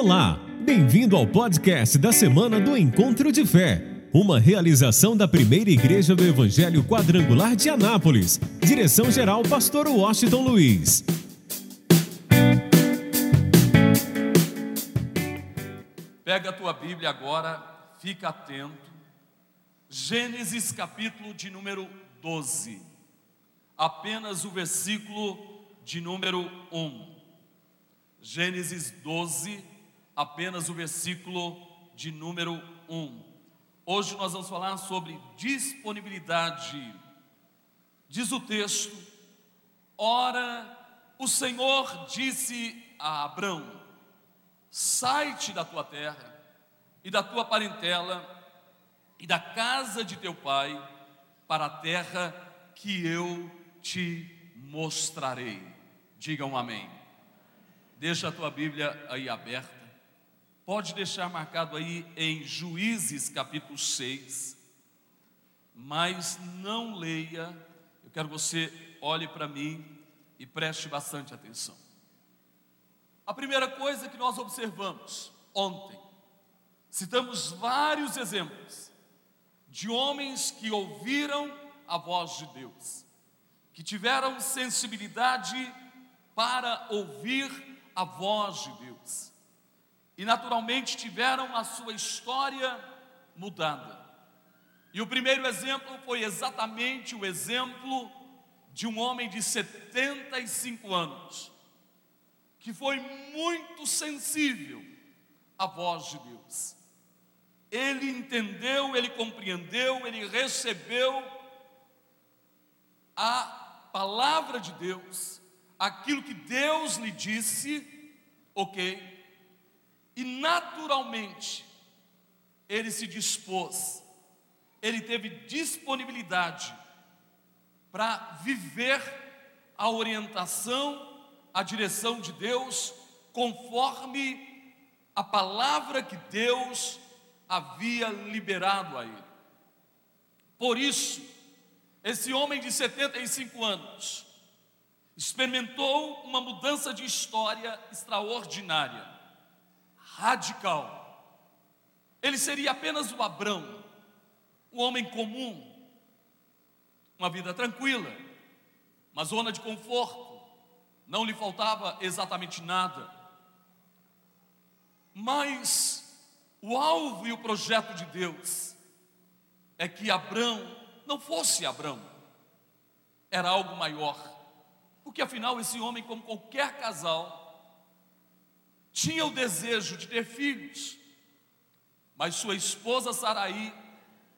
Olá, bem-vindo ao podcast da semana do Encontro de Fé, uma realização da primeira igreja do Evangelho Quadrangular de Anápolis. Direção-geral, Pastor Washington Luiz. Pega a tua Bíblia agora, fica atento. Gênesis capítulo de número 12. Apenas o versículo de número 1. Gênesis 12, apenas o versículo de número 1. Hoje nós vamos falar sobre disponibilidade. Diz o texto: Ora, o Senhor disse a Abrão: Sai-te da tua terra e da tua parentela e da casa de teu pai para a terra que eu te mostrarei. Digam amém. Deixa a tua Bíblia aí aberta. Pode deixar marcado aí em Juízes capítulo 6. Mas não leia. Eu quero que você olhe para mim e preste bastante atenção. A primeira coisa que nós observamos ontem, citamos vários exemplos de homens que ouviram a voz de Deus, que tiveram sensibilidade para ouvir a voz de Deus. E naturalmente tiveram a sua história mudada. E o primeiro exemplo foi exatamente o exemplo de um homem de 75 anos, que foi muito sensível à voz de Deus. Ele entendeu, ele compreendeu, ele recebeu a palavra de Deus aquilo que Deus lhe disse, ok, e naturalmente ele se dispôs, ele teve disponibilidade para viver a orientação, a direção de Deus, conforme a palavra que Deus havia liberado a ele. Por isso, esse homem de 75 anos, experimentou uma mudança de história extraordinária, radical. Ele seria apenas o Abrão, um homem comum, uma vida tranquila, uma zona de conforto, não lhe faltava exatamente nada. Mas o alvo e o projeto de Deus é que Abrão não fosse Abrão, era algo maior porque afinal, esse homem, como qualquer casal, tinha o desejo de ter filhos, mas sua esposa Saraí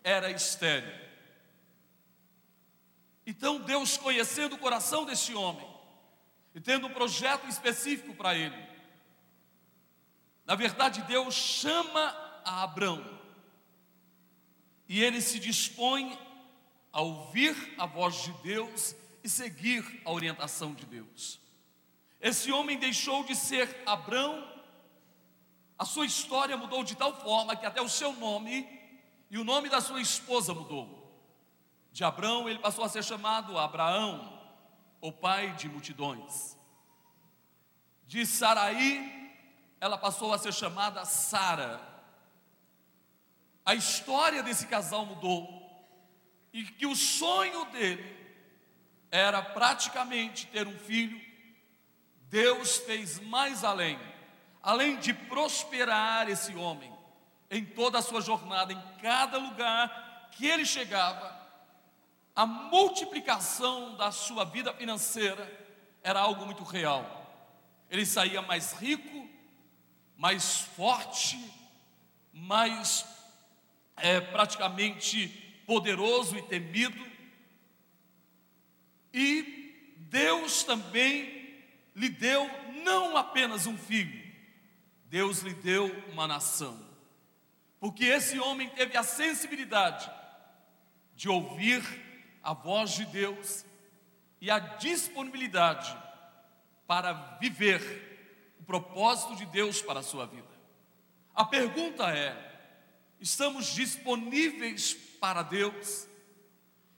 era estéril. Então Deus, conhecendo o coração desse homem e tendo um projeto específico para ele, na verdade, Deus chama a Abrão e ele se dispõe a ouvir a voz de Deus e seguir a orientação de Deus. Esse homem deixou de ser Abrão, a sua história mudou de tal forma que até o seu nome e o nome da sua esposa mudou. De Abrão ele passou a ser chamado Abraão, o pai de multidões. De Saraí, ela passou a ser chamada Sara. A história desse casal mudou e que o sonho dele era praticamente ter um filho, Deus fez mais além, além de prosperar esse homem em toda a sua jornada, em cada lugar que ele chegava, a multiplicação da sua vida financeira era algo muito real. Ele saía mais rico, mais forte, mais é, praticamente poderoso e temido. E Deus também lhe deu não apenas um filho, Deus lhe deu uma nação. Porque esse homem teve a sensibilidade de ouvir a voz de Deus e a disponibilidade para viver o propósito de Deus para a sua vida. A pergunta é: estamos disponíveis para Deus?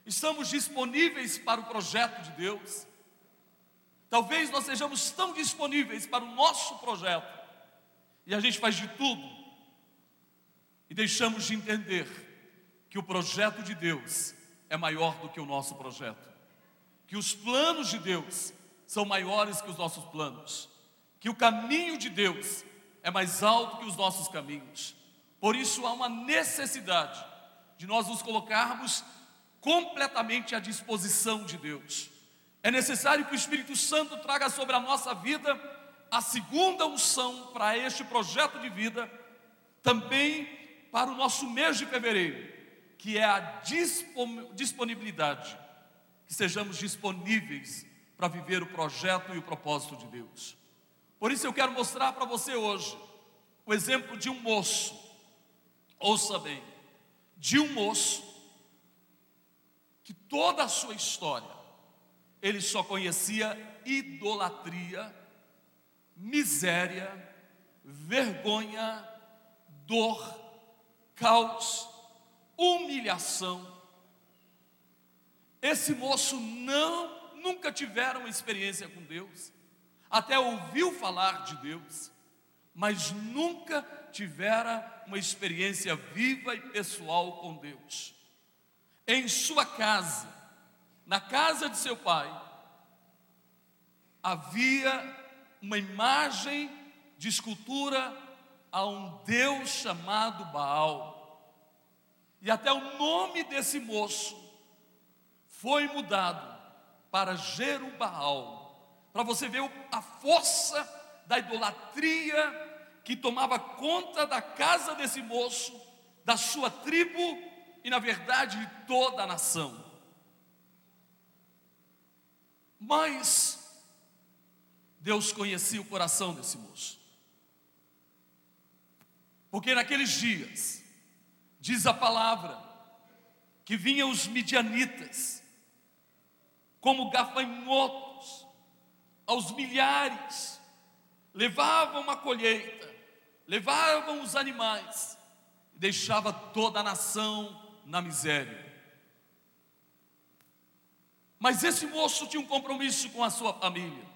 Estamos disponíveis para o projeto de Deus. Talvez nós sejamos tão disponíveis para o nosso projeto E a gente faz de tudo e deixamos de entender que o projeto de Deus é maior do que o nosso projeto, que os planos de Deus são maiores que os nossos planos, que o caminho de Deus é mais alto que os nossos caminhos. Por isso há uma necessidade de nós nos colocarmos completamente à disposição de Deus. É necessário que o Espírito Santo traga sobre a nossa vida a segunda unção para este projeto de vida, também para o nosso mês de fevereiro, que é a disponibilidade, que sejamos disponíveis para viver o projeto e o propósito de Deus. Por isso eu quero mostrar para você hoje o exemplo de um moço, ouça bem, de um moço que toda a sua história ele só conhecia idolatria miséria, vergonha, dor, caos, humilhação. Esse moço não nunca tiveram experiência com Deus, até ouviu falar de Deus, mas nunca tivera uma experiência viva e pessoal com Deus. Em sua casa, na casa de seu pai, havia uma imagem de escultura a um Deus chamado Baal. E até o nome desse moço foi mudado para Jerubal, para você ver a força da idolatria que tomava conta da casa desse moço, da sua tribo e, na verdade, de toda a nação. Mas Deus conhecia o coração desse moço. Porque naqueles dias, diz a palavra, que vinham os midianitas, como gafanhotos, aos milhares, levavam a colheita, levavam os animais, e deixava toda a nação na miséria. Mas esse moço tinha um compromisso com a sua família.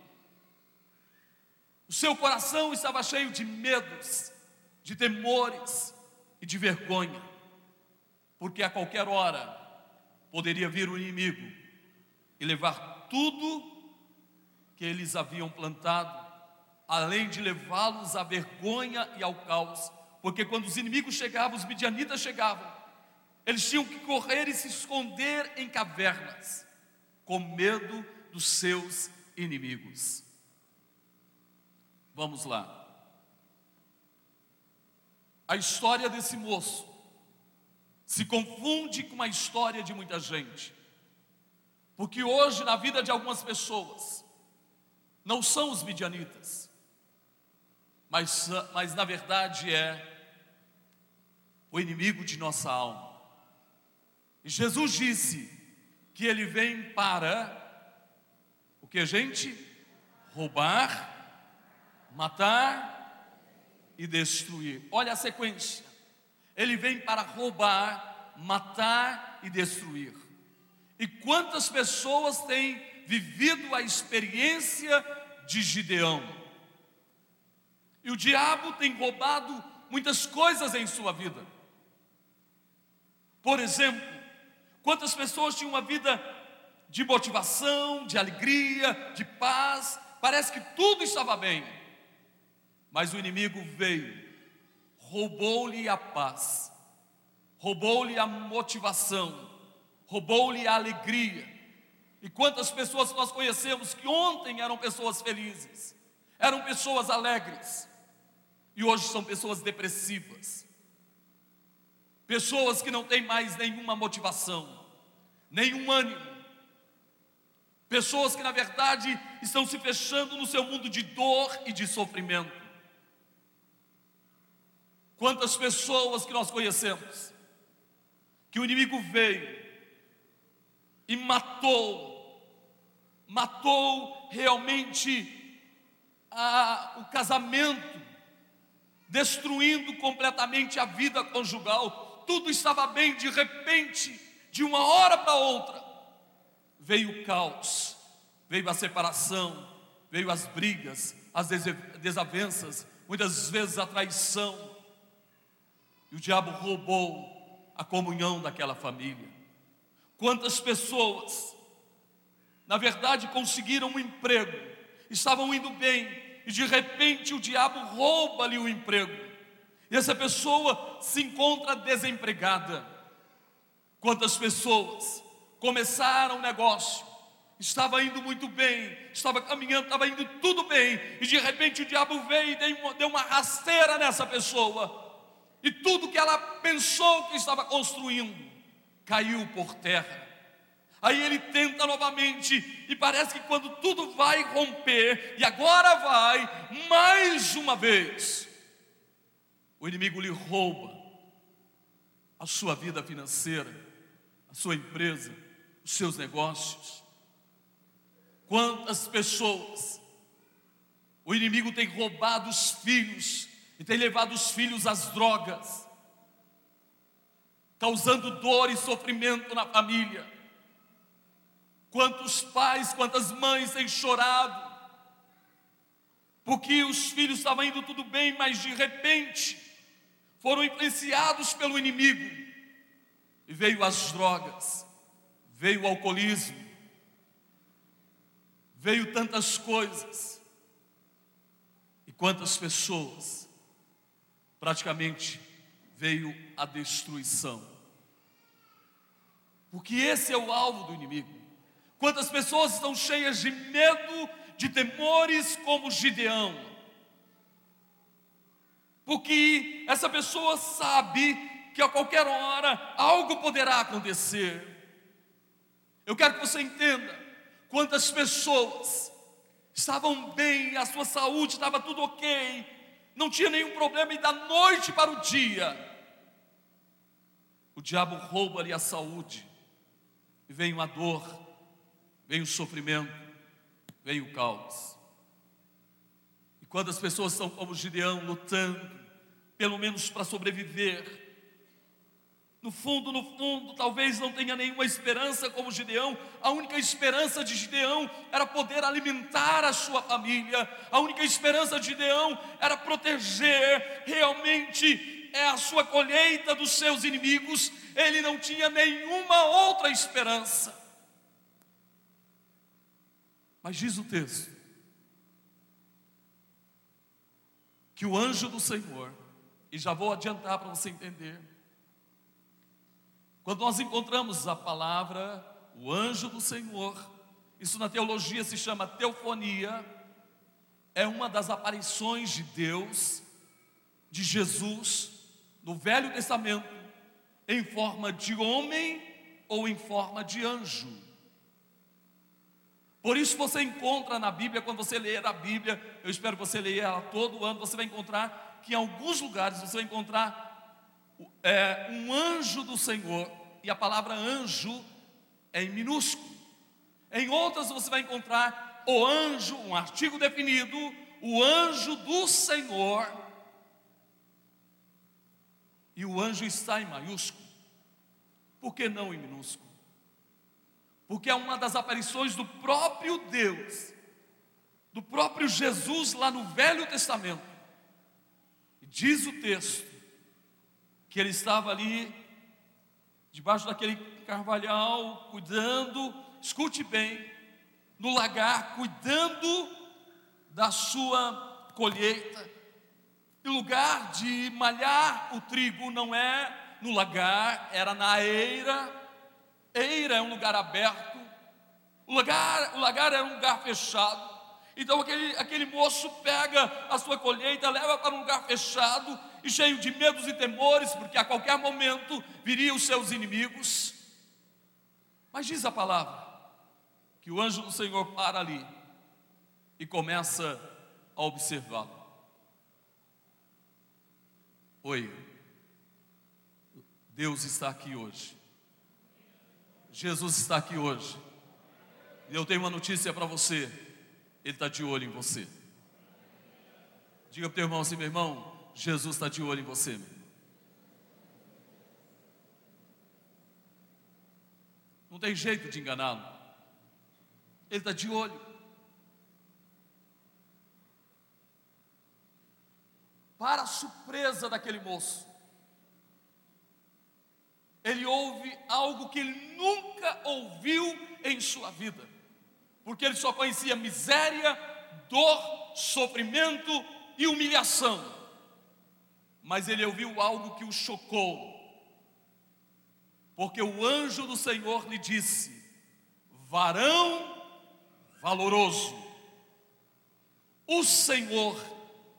O seu coração estava cheio de medos, de temores e de vergonha, porque a qualquer hora poderia vir o inimigo e levar tudo que eles haviam plantado, além de levá-los à vergonha e ao caos, porque quando os inimigos chegavam, os midianitas chegavam, eles tinham que correr e se esconder em cavernas, com medo dos seus inimigos. Vamos lá. A história desse moço se confunde com a história de muita gente. Porque hoje, na vida de algumas pessoas, não são os midianitas, mas, mas na verdade é o inimigo de nossa alma. E Jesus disse que ele vem para o que, gente? Roubar, matar e destruir. Olha a sequência. Ele vem para roubar, matar e destruir. E quantas pessoas têm vivido a experiência de Gideão? E o diabo tem roubado muitas coisas em sua vida. Por exemplo, quantas pessoas tinham uma vida de motivação, de alegria, de paz, parece que tudo estava bem. Mas o inimigo veio, roubou-lhe a paz, roubou-lhe a motivação, roubou-lhe a alegria. E quantas pessoas nós conhecemos que ontem eram pessoas felizes, eram pessoas alegres, e hoje são pessoas depressivas, pessoas que não têm mais nenhuma motivação, nenhum ânimo, pessoas que na verdade estão se fechando no seu mundo de dor e de sofrimento. Quantas pessoas que nós conhecemos, que o inimigo veio e matou, matou realmente a, o casamento, destruindo completamente a vida conjugal. Tudo estava bem, de repente, de uma hora para outra, veio o caos, veio a separação, veio as brigas, as desavenças, muitas vezes a traição, e o diabo roubou a comunhão daquela família. Quantas pessoas, na verdade, conseguiram um emprego, estavam indo bem, e de repente o diabo rouba-lhe o emprego, e essa pessoa se encontra desempregada. Quantas pessoas começaram um negócio, estava indo muito bem, estava caminhando, estava indo tudo bem, e de repente o diabo veio e deu uma rasteira nessa pessoa, e tudo que ela pensou que estava construindo caiu por terra. Aí ele tenta novamente, e parece que quando tudo vai romper, e agora vai, mais uma vez, o inimigo lhe rouba a sua vida financeira, a sua empresa, os seus negócios. Quantas pessoas o inimigo tem roubado os filhos e tem levado os filhos às drogas, causando dor e sofrimento na família. Quantos pais, quantas mães têm chorado, porque os filhos estavam indo tudo bem, mas de repente foram influenciados pelo inimigo e veio as drogas, veio o alcoolismo, veio tantas coisas. E quantas pessoas, praticamente veio a destruição. Porque esse é o alvo do inimigo. Quantas pessoas estão cheias de medo, de temores, como Gideão. Porque essa pessoa sabe que a qualquer hora algo poderá acontecer. Eu quero que você entenda Quantas pessoas estavam bem, a sua saúde estava tudo ok, não tinha nenhum problema, e da noite para o dia, o diabo rouba-lhe a saúde, e vem a dor, vem o sofrimento, vem o caos. E quando as pessoas estão como Gideão, lutando, pelo menos para sobreviver, no fundo, no fundo, talvez não tenha nenhuma esperança como Gideão. A única esperança de Gideão era poder alimentar a sua família. A única esperança de Gideão era proteger realmente é a sua colheita dos seus inimigos. Ele não tinha nenhuma outra esperança. Mas diz o texto que o anjo do Senhor, e já vou adiantar para você entender, quando nós encontramos a palavra, o anjo do Senhor, isso na teologia se chama teofonia, é uma das aparições de Deus, de Jesus, no Velho Testamento, em forma de homem ou em forma de anjo. Por isso você encontra na Bíblia, quando você ler a Bíblia, eu espero que você leia ela todo ano, você vai encontrar que em alguns lugares você vai encontrar é, um anjo do Senhor, e a palavra anjo é em minúsculo. Em outras você vai encontrar o anjo, um artigo definido, o anjo do Senhor. E o anjo está em maiúsculo. Por que não em minúsculo? Porque é uma das aparições do próprio Deus, do próprio Jesus lá no Velho Testamento. Diz o texto que ele estava ali, debaixo daquele carvalhal, cuidando, escute bem, no lagar, cuidando da sua colheita. E lugar de malhar o trigo não é no lagar, era na eira. Eira é um lugar aberto. O lagar, o lagar era um lugar fechado. Então aquele, aquele moço pega a sua colheita, leva para um lugar fechado e cheio de medos e temores, porque a qualquer momento viriam os seus inimigos. Mas diz a palavra que o anjo do Senhor para ali e começa a observá-lo. Oi, Deus está aqui hoje. Jesus está aqui hoje. E eu tenho uma notícia para você. Ele está de olho em você. Diga para o teu irmão assim, meu irmão, Jesus está de olho em você. Não tem jeito de enganá-lo. Ele está de olho. para a surpresa daquele moço, ele ouve algo que ele nunca ouviu em sua vida, porque ele só conhecia miséria, dor, sofrimento e humilhação. Mas ele ouviu algo que o chocou, porque o anjo do Senhor lhe disse: varão valoroso, o Senhor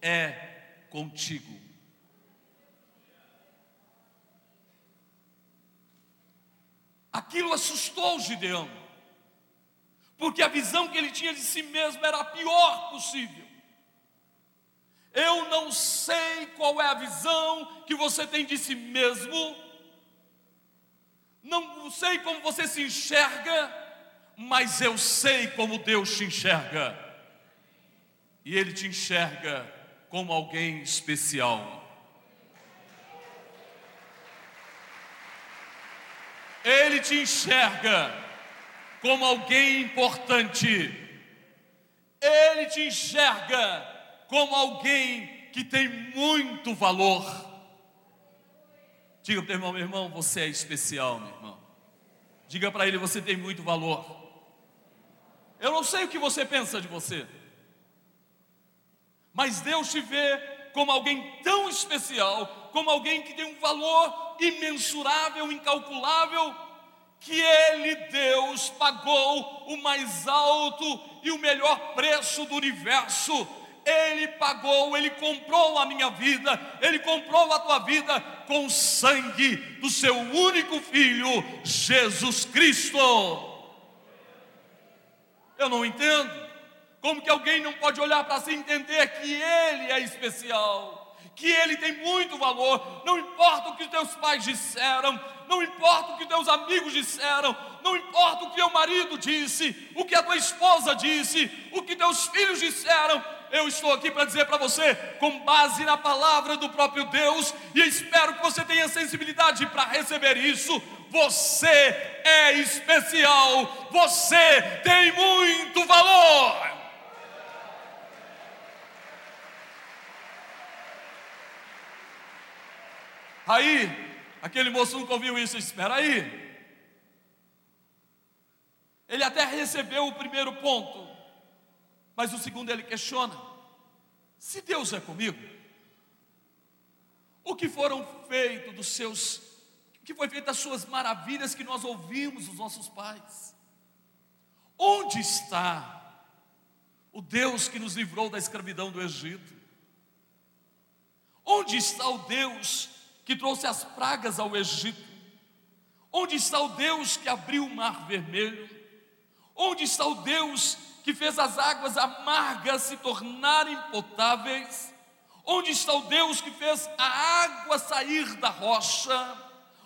é contigo. Aquilo assustou Gideão, porque a visão que ele tinha de si mesmo era a pior possível. Eu não sei qual é a visão que você tem de si mesmo, não sei como você se enxerga, mas eu sei como Deus te enxerga, e Ele te enxerga como alguém especial. Ele te enxerga como alguém importante. Ele te enxerga como alguém que tem muito valor. Diga para o irmão, meu irmão, você é especial, meu irmão. Diga para ele, você tem muito valor. Eu não sei o que você pensa de você, mas Deus te vê como alguém tão especial, como alguém que tem um valor imensurável, incalculável, que Ele, Deus, pagou o mais alto e o melhor preço do universo. Ele pagou, Ele comprou a minha vida, Ele comprou a tua vida com o sangue do seu único filho, Jesus Cristo. Eu não entendo. Como que alguém não pode olhar para si e entender que Ele é especial? que ele tem muito valor, não importa o que teus pais disseram, não importa o que teus amigos disseram, não importa o que teu marido disse, o que a tua esposa disse, o que teus filhos disseram, eu estou aqui para dizer para você, com base na palavra do próprio Deus, e espero que você tenha sensibilidade para receber isso. Você é especial, você tem muito valor. Aí, aquele moço nunca ouviu isso, espera aí. Ele até recebeu o primeiro ponto, mas o segundo ele questiona: se Deus é comigo, o que foram feitos dos seus, o que foi feito das suas maravilhas que nós ouvimos dos nossos pais? Onde está o Deus que nos livrou da escravidão do Egito? Onde está o Deus que trouxe as pragas ao Egito? Onde está o Deus que abriu o mar vermelho? Onde está o Deus que fez as águas amargas se tornarem potáveis? Onde está o Deus que fez a água sair da rocha?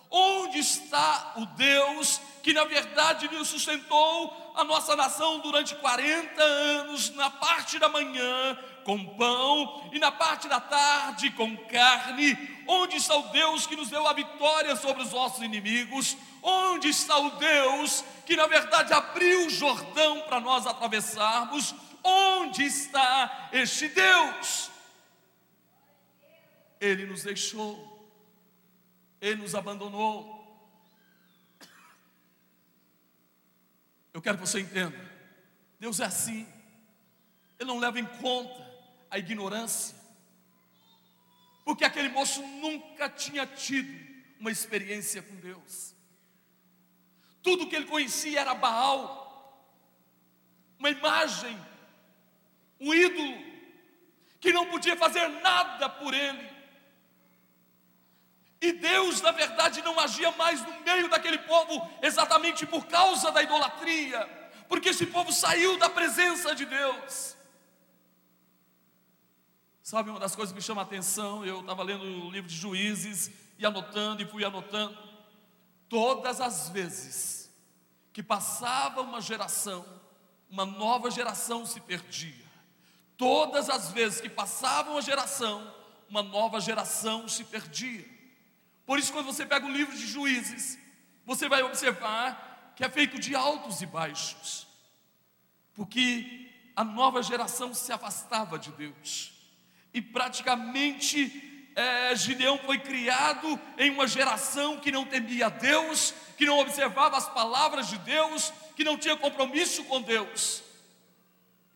Onde está o Deus que na verdade nos sustentou a nossa nação durante 40 anos, na parte da manhã com pão e na parte da tarde com carne? Onde está o Deus que nos deu a vitória sobre os nossos inimigos? Onde está o Deus que na verdade abriu o Jordão para nós atravessarmos? Onde está este Deus? Ele nos deixou, ele nos abandonou. Eu quero que você entenda: Deus é assim, Ele não leva em conta a ignorância, porque aquele moço nunca tinha tido uma experiência com Deus. Tudo que ele conhecia era Baal, uma imagem, um ídolo, que não podia fazer nada por ele. E Deus, na verdade, não agia mais no meio daquele povo exatamente por causa da idolatria, porque esse povo saiu da presença de Deus. Sabe, uma das coisas que me chama a atenção, eu estava lendo o livro de Juízes e anotando e fui anotando. Todas as vezes que passava uma geração, uma nova geração se perdia. Todas as vezes que passava uma geração, uma nova geração se perdia. Por isso, quando você pega o livro de Juízes, você vai observar que é feito de altos e baixos, porque a nova geração se afastava de Deus e praticamente é, Gideão foi criado em uma geração que não temia Deus, que não observava as palavras de Deus, que não tinha compromisso com Deus.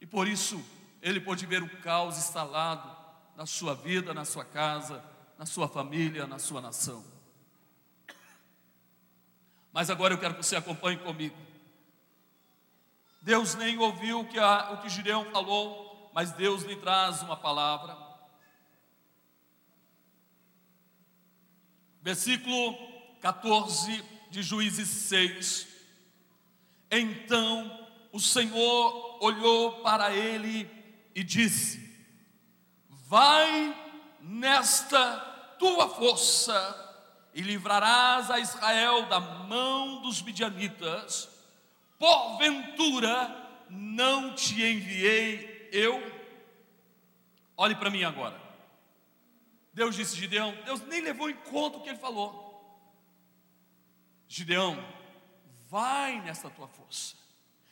E por isso ele pôde ver o caos instalado na sua vida, na sua casa, na sua família, na sua nação. Mas agora eu quero que você acompanhe comigo. Deus nem ouviu o que, a, o que Gideão falou, mas Deus lhe traz uma palavra. Versículo 14 de Juízes 6. Então o Senhor olhou para ele e disse: Vai nesta tua força e livrarás a Israel da mão dos midianitas. Porventura não te enviei eu? Olhe para mim agora. Deus disse Gideão, Deus nem levou em conta o que ele falou. Gideão, vai nessa tua força.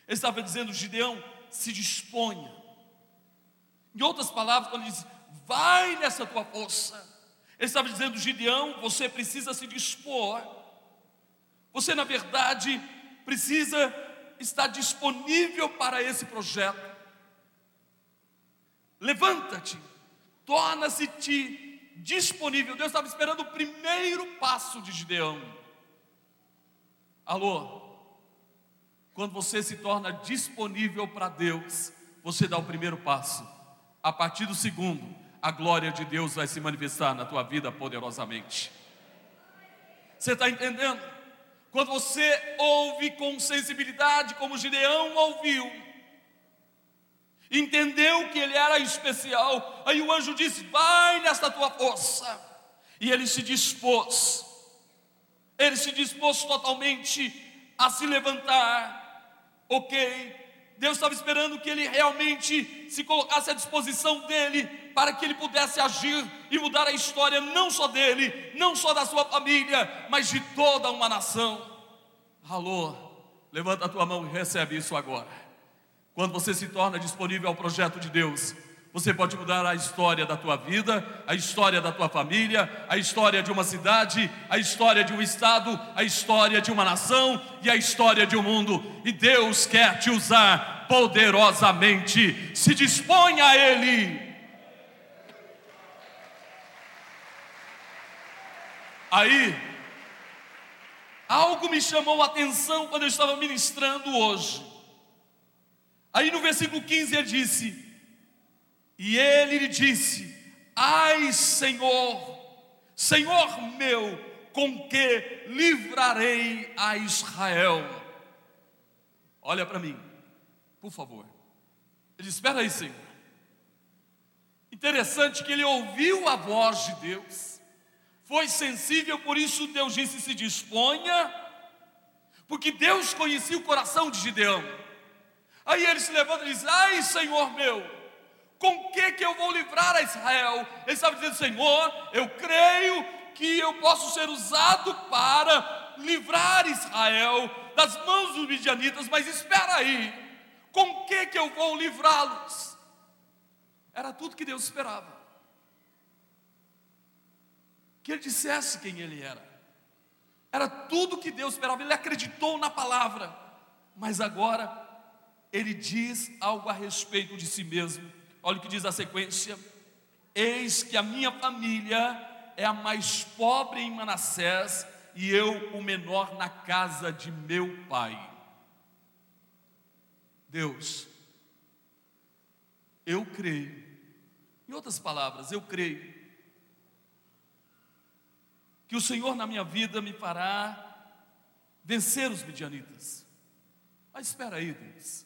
Ele estava dizendo, Gideão, se disponha. Em outras palavras, quando ele diz, vai nessa tua força. Ele estava dizendo, Gideão, você precisa se dispor. Você, na verdade, precisa estar disponível para esse projeto. Levanta-te, torna-se-te disponível. Deus estava esperando o primeiro passo de Gideão. Alô? Quando você se torna disponível para Deus, você dá o primeiro passo. A partir do segundo, a glória de Deus vai se manifestar na tua vida poderosamente. Você está entendendo? Quando você ouve com sensibilidade, como Gideão ouviu, entendeu que ele era especial, aí o anjo disse: Vai nesta tua força, e ele se dispôs, ele se dispôs totalmente a se levantar, ok, Deus estava esperando que ele realmente se colocasse à disposição dele para que ele pudesse agir e mudar a história não só dele, não só da sua família, mas de toda uma nação. Alô, levanta a tua mão e recebe isso agora. Quando você se torna disponível ao projeto de Deus, você pode mudar a história da tua vida, a história da tua família, a história de uma cidade, a história de um estado, a história de uma nação e a história de um mundo. E Deus quer te usar poderosamente. Se disponha a Ele. Aí, algo me chamou a atenção quando eu estava ministrando hoje. Aí no versículo 15 ele disse: e ele lhe disse: Ai, Senhor, Senhor meu, com que livrarei a Israel? Olha para mim, por favor. Ele disse: Espera aí, Senhor. Interessante que ele ouviu a voz de Deus, foi sensível, por isso Deus disse: Se disponha, porque Deus conhecia o coração de Gideão. Aí ele se levanta e diz: Ai, Senhor meu, com que que eu vou livrar a Israel? Ele estava dizendo, Senhor, eu creio que eu posso ser usado para livrar Israel das mãos dos midianitas, mas espera aí, com que que eu vou livrá-los? Era tudo que Deus esperava. Que ele dissesse quem ele era. Era tudo que Deus esperava, ele acreditou na palavra. Mas agora ele diz algo a respeito de si mesmo Olha o que diz a sequência: Eis que a minha família é a mais pobre em Manassés e eu o menor na casa de meu pai. Deus, eu creio, em outras palavras, eu creio, que o Senhor na minha vida me fará vencer os midianitas. Mas espera aí, Deus,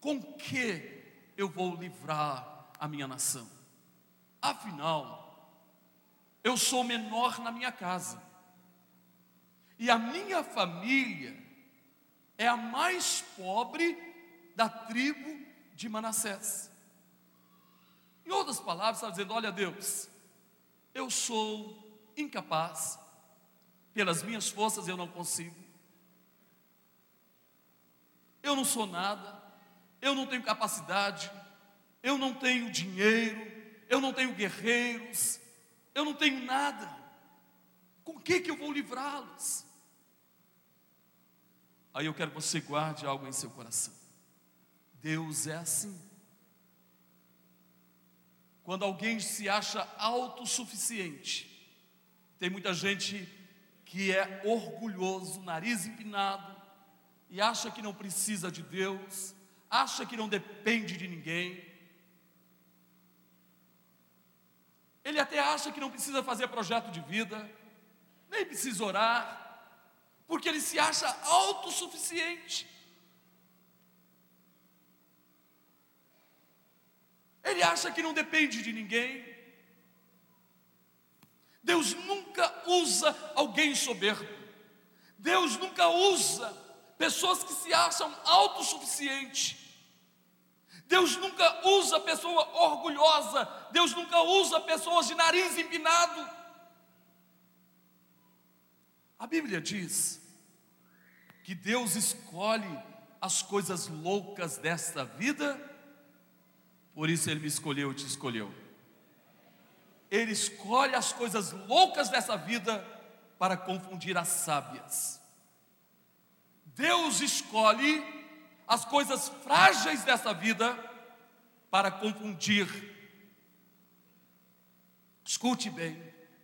com que eu vou livrar a minha nação. Afinal, eu sou menor na minha casa, e a minha família é a mais pobre da tribo de Manassés. Em outras palavras, está dizendo: olha, Deus, eu sou incapaz, pelas minhas forças eu não consigo, eu não sou nada, eu não tenho capacidade, eu não tenho dinheiro, eu não tenho guerreiros, eu não tenho nada. Com que que eu vou livrá-los? Aí eu quero que você guarde algo em seu coração. Deus é assim. Quando alguém se acha autossuficiente, tem muita gente que é orgulhoso, nariz empinado, e acha que não precisa de Deus, acha que não depende de ninguém. Ele até acha que não precisa fazer projeto de vida, nem precisa orar, porque ele se acha autossuficiente. Ele acha que não depende de ninguém. Deus nunca usa alguém soberbo. Deus nunca usa pessoas que se acham autossuficientes. Deus nunca usa pessoa orgulhosa. Deus nunca usa pessoas de nariz empinado. A Bíblia diz que Deus escolhe as coisas loucas desta vida por isso ele me escolheu e te escolheu. Ele escolhe as coisas loucas dessa vida para confundir as sábias. Deus escolhe as coisas frágeis dessa vida para confundir. Escute bem,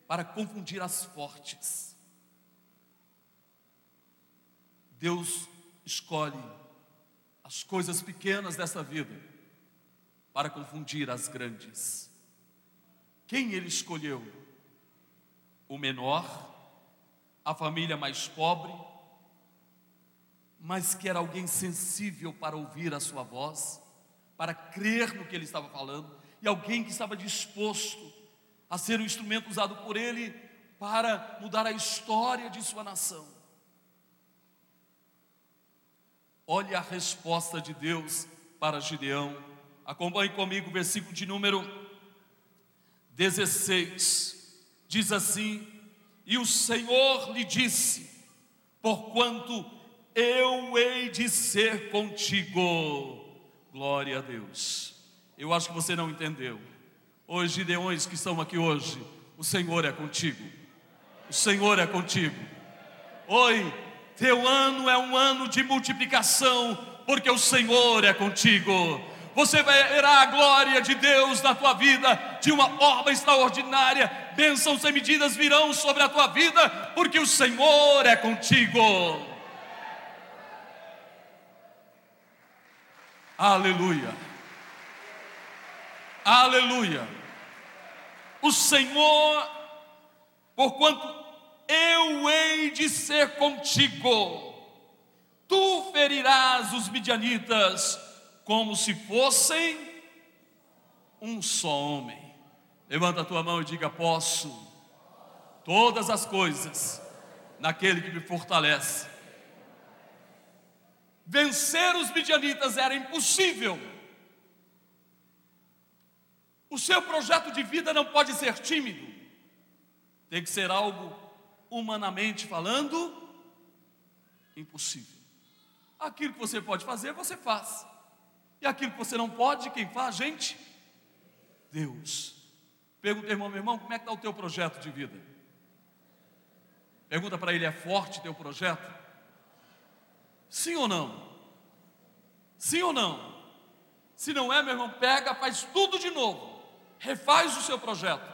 para confundir as fortes. Deus escolhe as coisas pequenas dessa vida para confundir as grandes. Quem ele escolheu? O menor, a família mais pobre, mas que era alguém sensível para ouvir a sua voz, para crer no que ele estava falando, e alguém que estava disposto a ser um instrumento usado por ele para mudar a história de sua nação. Olhe a resposta de Deus para Gideão Acompanhe comigo o versículo de número 16. Diz assim: E o Senhor lhe disse: Porquanto eu hei de ser contigo. Glória a Deus. Eu acho que você não entendeu. Os gideões que estão aqui hoje, o Senhor é contigo. O Senhor é contigo. Oi, teu ano é um ano de multiplicação, porque o Senhor é contigo você verá a glória de Deus na tua vida de uma forma extraordinária. Bênçãos sem medidas virão sobre a tua vida, porque o Senhor é contigo. Aleluia. Aleluia. O Senhor, porquanto eu hei de ser contigo, tu ferirás os midianitas como se fossem um só homem. Levanta a tua mão e diga: Posso todas as coisas naquele que me fortalece. Vencer os midianitas era impossível. O seu projeto de vida não pode ser tímido, tem que ser algo, humanamente falando, impossível. Aquilo que você pode fazer, você faz. E aquilo que você não pode, quem faz, gente? Deus. Pergunta, irmão, meu irmão, como é que está o teu projeto de vida? Pergunta para ele, é forte teu projeto? Sim ou não? Sim ou não? Se não é, meu irmão, pega, faz tudo de novo. Refaz o seu projeto.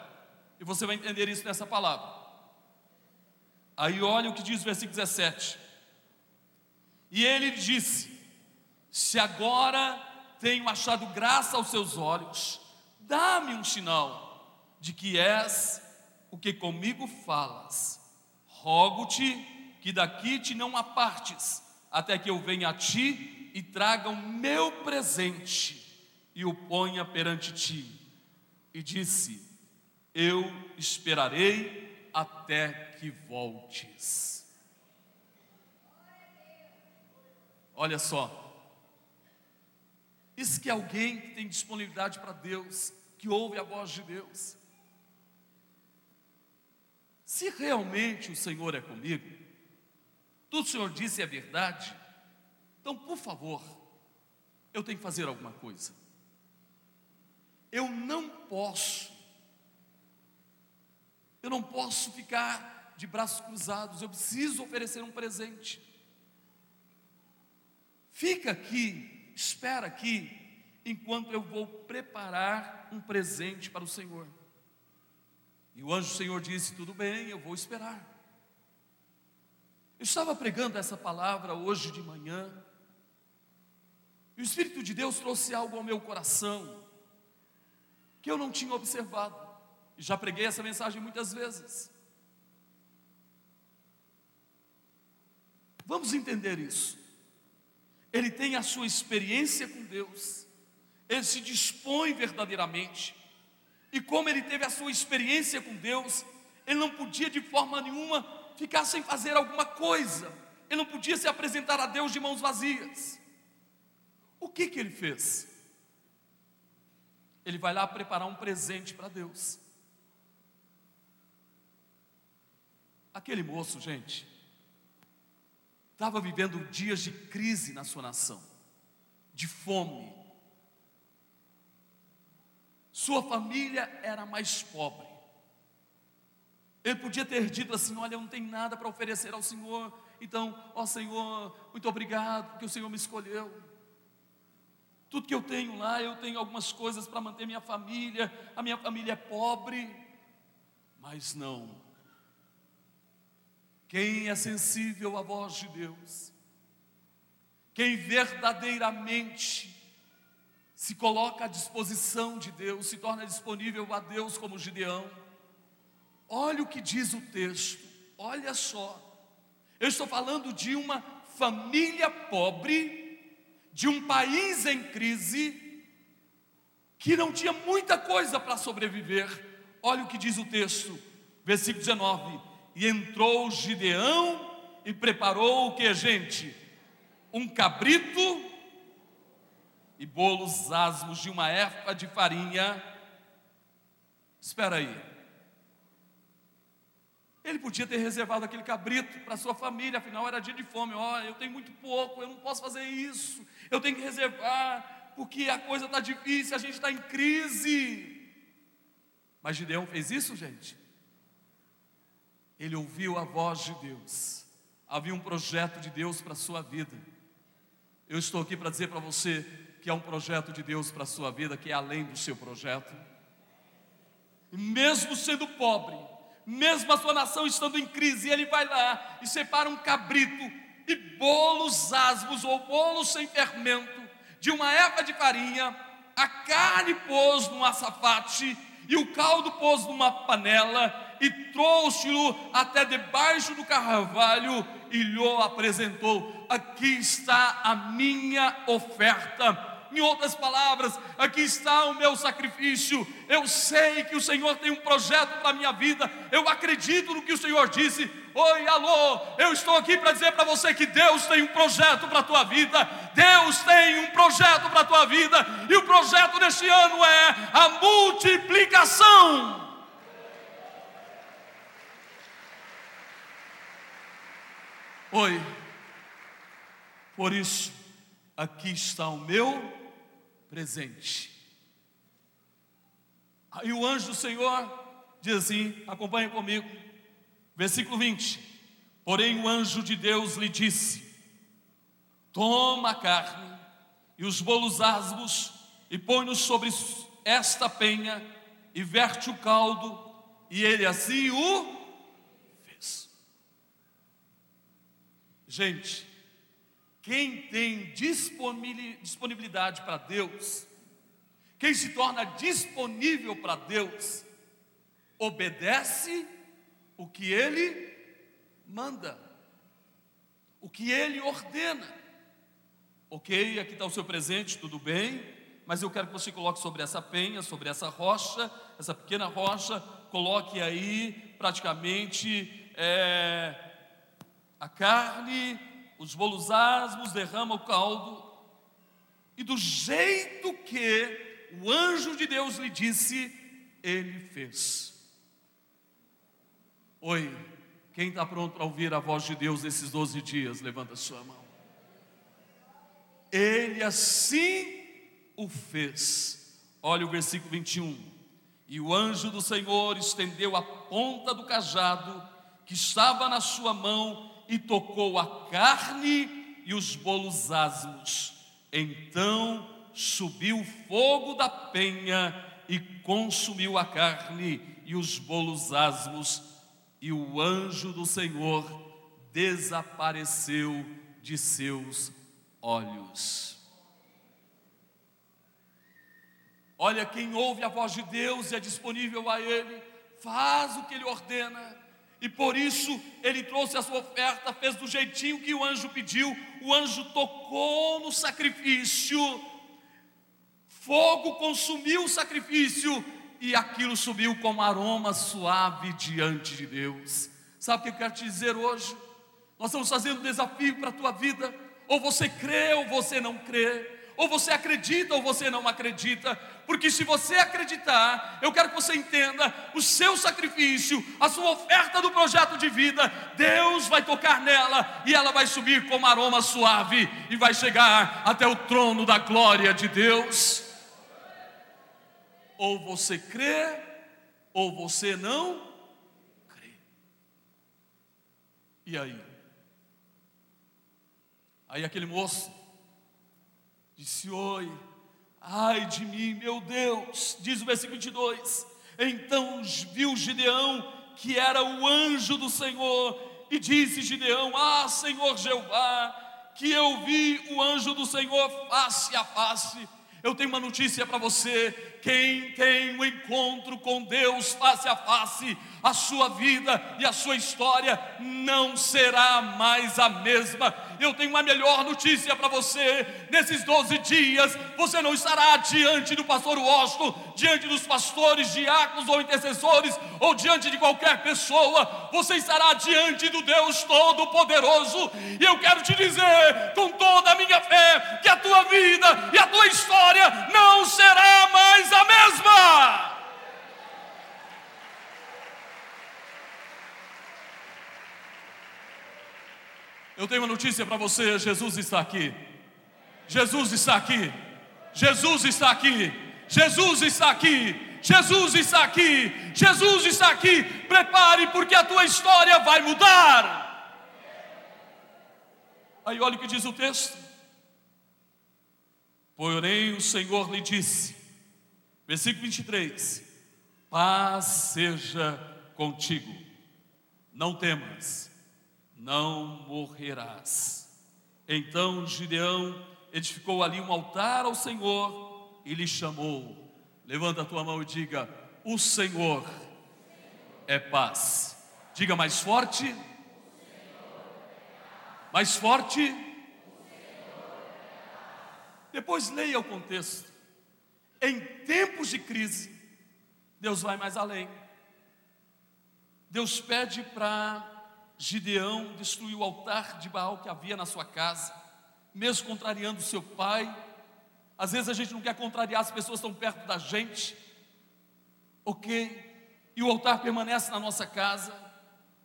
E você vai entender isso nessa palavra. Aí olha o que diz o versículo 17. E ele disse: Se agora tenho achado graça aos seus olhos, dá-me um sinal de que és o que comigo falas. Rogo-te que daqui te não apartes, até que eu venha a ti e traga o meu presente e o ponha perante ti. E disse: Eu esperarei até que voltes. Olha só, isso que é alguém que tem disponibilidade para Deus, que ouve a voz de Deus. Se realmente o Senhor é comigo, o Senhor disse é verdade, então, por favor, eu tenho que fazer alguma coisa. eu não posso, eu não posso ficar de braços cruzados, eu preciso oferecer um presente. Fica aqui, espera aqui, enquanto eu vou preparar um presente para o Senhor. E o anjo do Senhor disse: Tudo bem, eu vou esperar. Eu estava pregando essa palavra hoje de manhã, e o Espírito de Deus trouxe algo ao meu coração, que eu não tinha observado, e já preguei essa mensagem muitas vezes. Vamos entender isso. Ele tem a sua experiência com Deus, ele se dispõe verdadeiramente, e como ele teve a sua experiência com Deus, ele não podia de forma nenhuma ficar sem fazer alguma coisa. Ele não podia se apresentar a Deus de mãos vazias. O que que ele fez? Ele vai lá preparar um presente para Deus. Aquele moço, gente, estava vivendo dias de crise na sua nação, de fome. Sua família era mais pobre. Ele podia ter dito assim: Olha, eu não tenho nada para oferecer ao Senhor, então, ó Senhor, muito obrigado, porque o Senhor me escolheu. Tudo que eu tenho lá, eu tenho algumas coisas para manter minha família, a minha família é pobre, mas não. Quem é sensível à voz de Deus, quem verdadeiramente se coloca à disposição de Deus, se torna disponível a Deus como Gideão, Olha o que diz o texto, olha só. Eu estou falando de uma família pobre, de um país em crise, que não tinha muita coisa para sobreviver. Olha o que diz o texto, versículo 19: E entrou Gideão e preparou o que, gente? Um cabrito e bolos asmos de uma erva de farinha. Espera aí. Ele podia ter reservado aquele cabrito para sua família, afinal era dia de fome. Ó, oh, eu tenho muito pouco, eu não posso fazer isso. Eu tenho que reservar, porque a coisa está difícil, a gente está em crise. Mas Gideão fez isso, gente? Ele ouviu a voz de Deus. Havia um projeto de Deus para a sua vida. Eu estou aqui para dizer para você que há um projeto de Deus para a sua vida que é além do seu projeto. E mesmo sendo pobre, mesmo a sua nação estando em crise, ele vai lá e separa um cabrito e bolos asmos ou bolos sem fermento de uma erva de farinha, a carne pôs num açafate e o caldo pôs numa panela e trouxe-o até debaixo do carvalho e lhe apresentou: Aqui está a minha oferta em outras palavras, aqui está o meu sacrifício. Eu sei que o Senhor tem um projeto para a minha vida. Eu acredito no que o Senhor disse. Oi, alô, eu estou aqui para dizer para você que Deus tem um projeto para a tua vida. Deus tem um projeto para a tua vida. E o projeto deste ano é a multiplicação. Oi, por isso, aqui está o meu presente. Aí o anjo do Senhor diz assim: acompanha comigo, versículo 20. Porém, o anjo de Deus lhe disse: Toma a carne e os bolos asmos e põe-nos sobre esta penha e verte o caldo, e ele assim o fez. Gente, quem tem disponibilidade para Deus, quem se torna disponível para Deus, obedece o que Ele manda, o que Ele ordena. Ok, aqui está o seu presente, tudo bem, mas eu quero que você coloque sobre essa penha, sobre essa rocha, essa pequena rocha, coloque aí praticamente é, a carne, os bolos asmos, derrama o caldo, e do jeito que o anjo de Deus lhe disse, ele fez. Oi, quem está pronto para ouvir a voz de Deus nesses 12 dias, levanta a sua mão. Ele assim o fez. Olha o versículo 21. E o anjo do Senhor estendeu a ponta do cajado que estava na sua mão e tocou a carne e os bolos asmos. Então subiu fogo da penha e consumiu a carne e os bolos asmos, e o anjo do Senhor desapareceu de seus olhos. Olha, quem ouve a voz de Deus e é disponível a Ele, faz o que Ele ordena, e por isso ele trouxe a sua oferta, fez do jeitinho que o anjo pediu. O anjo tocou no sacrifício, fogo consumiu o sacrifício, e aquilo subiu como aroma suave diante de Deus. Sabe o que eu quero te dizer hoje? Nós estamos fazendo um desafio para a tua vida. Ou você crê ou você não crê. Ou você acredita ou você não acredita. Porque se você acreditar, eu quero que você entenda o seu sacrifício, a sua oferta do projeto de vida, Deus vai tocar nela e ela vai subir como aroma suave e vai chegar até o trono da glória de Deus. Ou você crê, ou você não crê. E aí? Aí aquele moço disse: Oi, ai de mim, meu Deus, diz o versículo 22. Então viu Gideão, que era o anjo do Senhor, e disse Gideão: Ah, Senhor Jeová, que eu vi o anjo do Senhor face a face. Eu tenho uma notícia para você: quem tem um encontro com Deus face a face, a sua vida e a sua história não será mais a mesma. Eu tenho uma melhor notícia para você: nesses 12 dias, você não estará diante do pastor Washington, diante dos pastores, diáconos ou intercessores, ou diante de qualquer pessoa, você estará diante do Deus Todo-Poderoso. E eu quero te dizer, com toda a minha fé, que a tua vida e a tua história não será mais a mesma. Eu tenho uma notícia para você: Jesus está aqui. Jesus está aqui. Jesus está aqui. Jesus está aqui. Jesus está aqui. Jesus está aqui. Prepare, porque a tua história vai mudar. Aí olha o que diz o texto. Porém, o Senhor lhe disse: Versículo 23: Paz seja contigo, não temas, não morrerás. Então Gideão edificou ali um altar ao Senhor e lhe chamou. Levanta a tua mão e diga: O Senhor é paz. Diga mais forte. Mais forte. Depois leia o contexto. Em tempos de crise, Deus vai mais além. Deus pede para Gideão destruir o altar de Baal que havia na sua casa, mesmo contrariando seu pai. Às vezes a gente não quer contrariar as pessoas estão perto da gente, ok? E o altar permanece na nossa casa,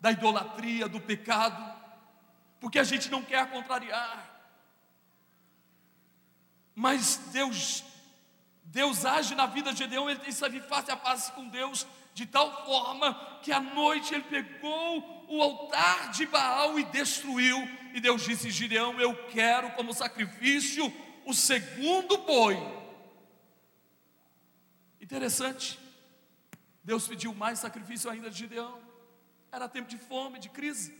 da idolatria, do pecado, porque a gente não quer contrariar. Mas Deus Deus age na vida de Gedeão, ele tem que sair face a face com Deus, de tal forma que à noite ele pegou o altar de Baal e destruiu. E Deus disse: Gideão, eu quero como sacrifício o segundo boi. Interessante, Deus pediu mais sacrifício ainda de Gideão. Era tempo de fome, de crise.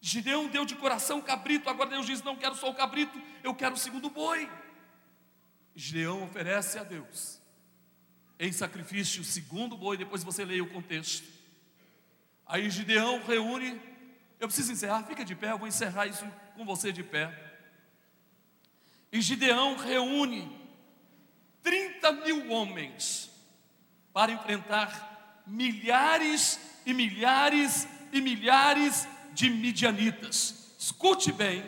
Gideão deu de coração cabrito, agora Deus diz: Não quero só o cabrito, eu quero o segundo boi. Gideão oferece a Deus em sacrifício segundo boi, depois você leia o contexto. Aí Gideão reúne, eu preciso encerrar, fica de pé, eu vou encerrar isso com você de pé. E Gideão reúne 30 mil homens para enfrentar milhares e milhares e milhares de midianitas. Escute bem,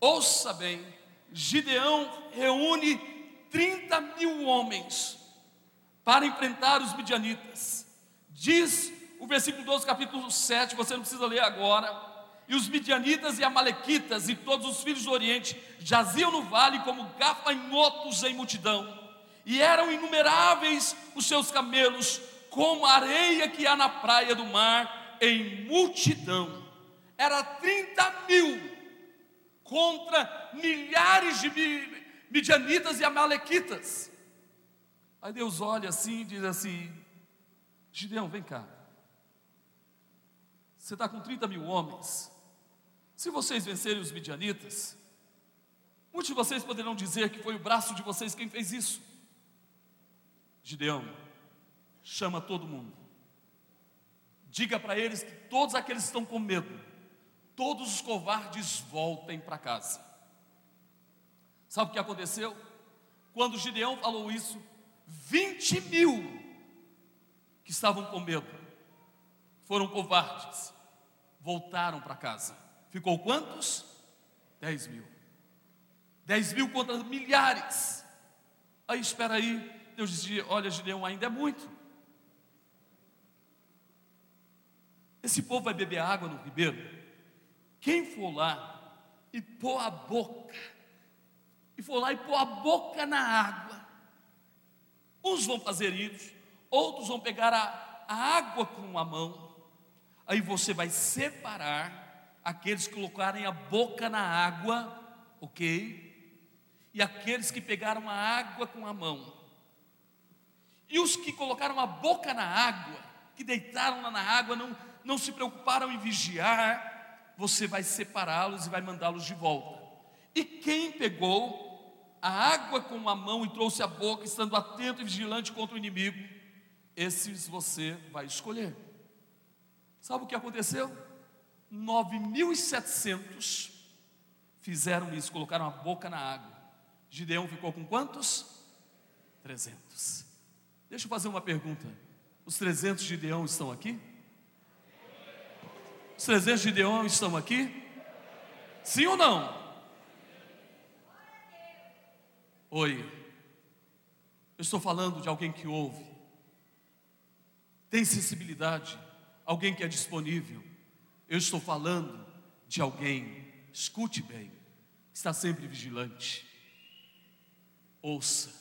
ouça bem, Gideão reúne 30 mil homens para enfrentar os midianitas. Diz o versículo 12, capítulo 7, você não precisa ler agora. E os midianitas e amalequitas e todos os filhos do Oriente jaziam no vale como gafanhotos em multidão, e eram inumeráveis os seus camelos, como a areia que há na praia do mar, em multidão. Era 30 mil contra milhares de midianitas e amalequitas. Aí Deus olha assim e diz assim: Gideão, vem cá. Você está com 30 mil homens. Se vocês vencerem os midianitas, muitos de vocês poderão dizer que foi o braço de vocês quem fez isso. Gideão, chama todo mundo. Diga para eles que todos aqueles que estão com medo, todos os covardes voltem para casa. Sabe o que aconteceu? Quando Gideão falou isso, 20 mil que estavam com medo, foram covardes, voltaram para casa. Ficou quantos? 10 mil. 10 mil contra milhares. Aí espera aí, Deus dizia: Olha, Gideão, ainda é muito. Esse povo vai beber água no ribeiro. Quem for lá e pôr a boca, e for lá e pôr a boca na água, uns vão fazer isso, outros vão pegar a, a água com a mão, aí você vai separar aqueles que colocarem a boca na água, ok? E aqueles que pegaram a água com a mão. E os que colocaram a boca na água, que deitaram lá na água, não, não se preocuparam em vigiar, você vai separá-los e vai mandá-los de volta. E quem pegou a água com a mão e trouxe a boca, estando atento e vigilante contra o inimigo, esses você vai escolher. Sabe o que aconteceu? 9.700 fizeram isso, colocaram a boca na água. Gideão ficou com quantos? 300. Deixa eu fazer uma pergunta. Os 300 de Gideão estão aqui? Os 300 de Gideão estão aqui? Sim ou não? Oi. Eu estou falando de alguém que ouve, tem sensibilidade, alguém que é disponível. Eu estou falando de alguém, escute bem, está sempre vigilante. Ouça,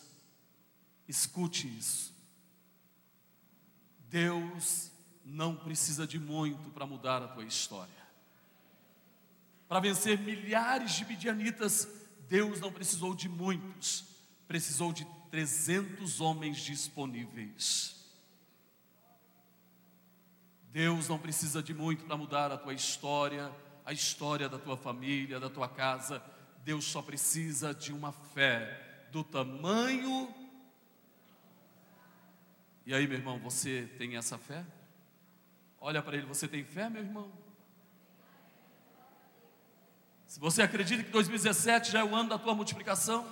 escute isso. Deus não precisa de muito para mudar a tua história. Para vencer milhares de midianitas, Deus não precisou de muitos, precisou de 300 homens disponíveis. Deus não precisa de muito para mudar a tua história, a história da tua família, da tua casa. Deus só precisa de uma fé do tamanho. E aí, meu irmão, você tem essa fé? Olha para ele, você tem fé, meu irmão? Se você acredita que 2017 já é o ano da tua multiplicação,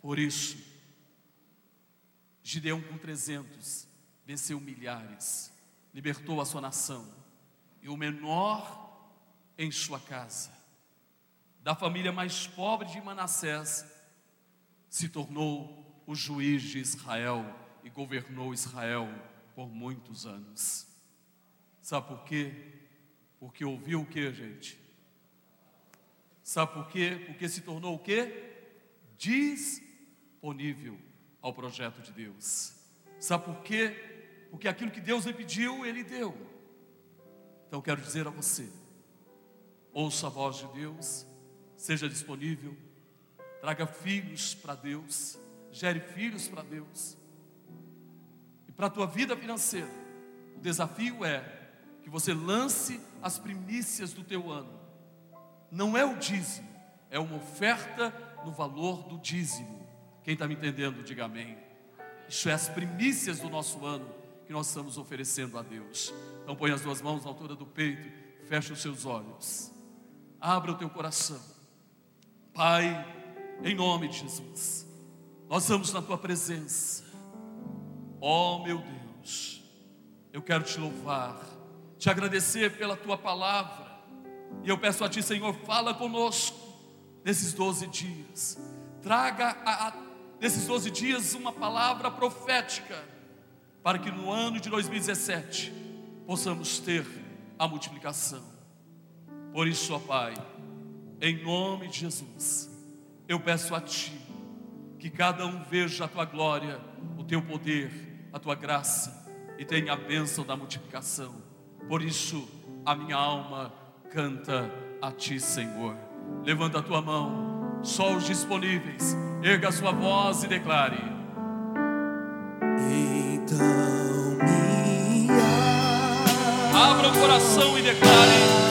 por isso, Gideão com 300 venceu milhares, libertou a sua nação, e o menor em sua casa, da família mais pobre de Manassés, se tornou o juiz de Israel e governou Israel por muitos anos. Sabe por quê? Porque ouviu o que, gente? Sabe por quê? Porque se tornou o quê? Disponível ao projeto de Deus. Sabe por quê? Porque aquilo que Deus lhe pediu, Ele deu. Então quero dizer a você: ouça a voz de Deus, seja disponível, traga filhos para Deus, gere filhos para Deus para a tua vida financeira, o desafio é que você lance as primícias do teu ano. Não é o dízimo, é uma oferta no valor do dízimo. Quem está me entendendo, diga amém. Isso é as primícias do nosso ano que nós estamos oferecendo a Deus. Então põe as duas mãos na altura do peito, fecha os seus olhos, abra o teu coração. Pai, em nome de Jesus, nós estamos na tua presença. Oh meu Deus, eu quero te louvar, te agradecer pela tua palavra, e eu peço a ti, Senhor, fala conosco nesses 12 dias, traga a, a, nesses 12 dias uma palavra profética, para que no ano de 2017 possamos ter a multiplicação. Por isso, ó Pai, em nome de Jesus, eu peço a Ti que cada um veja a Tua glória, o Teu poder, a Tua graça e tenha a bênção da multiplicação. Por isso, a minha alma canta a Ti, Senhor. Levanta a tua mão, só os disponíveis, erga a sua voz e declare. Então minha Abra o coração e declare.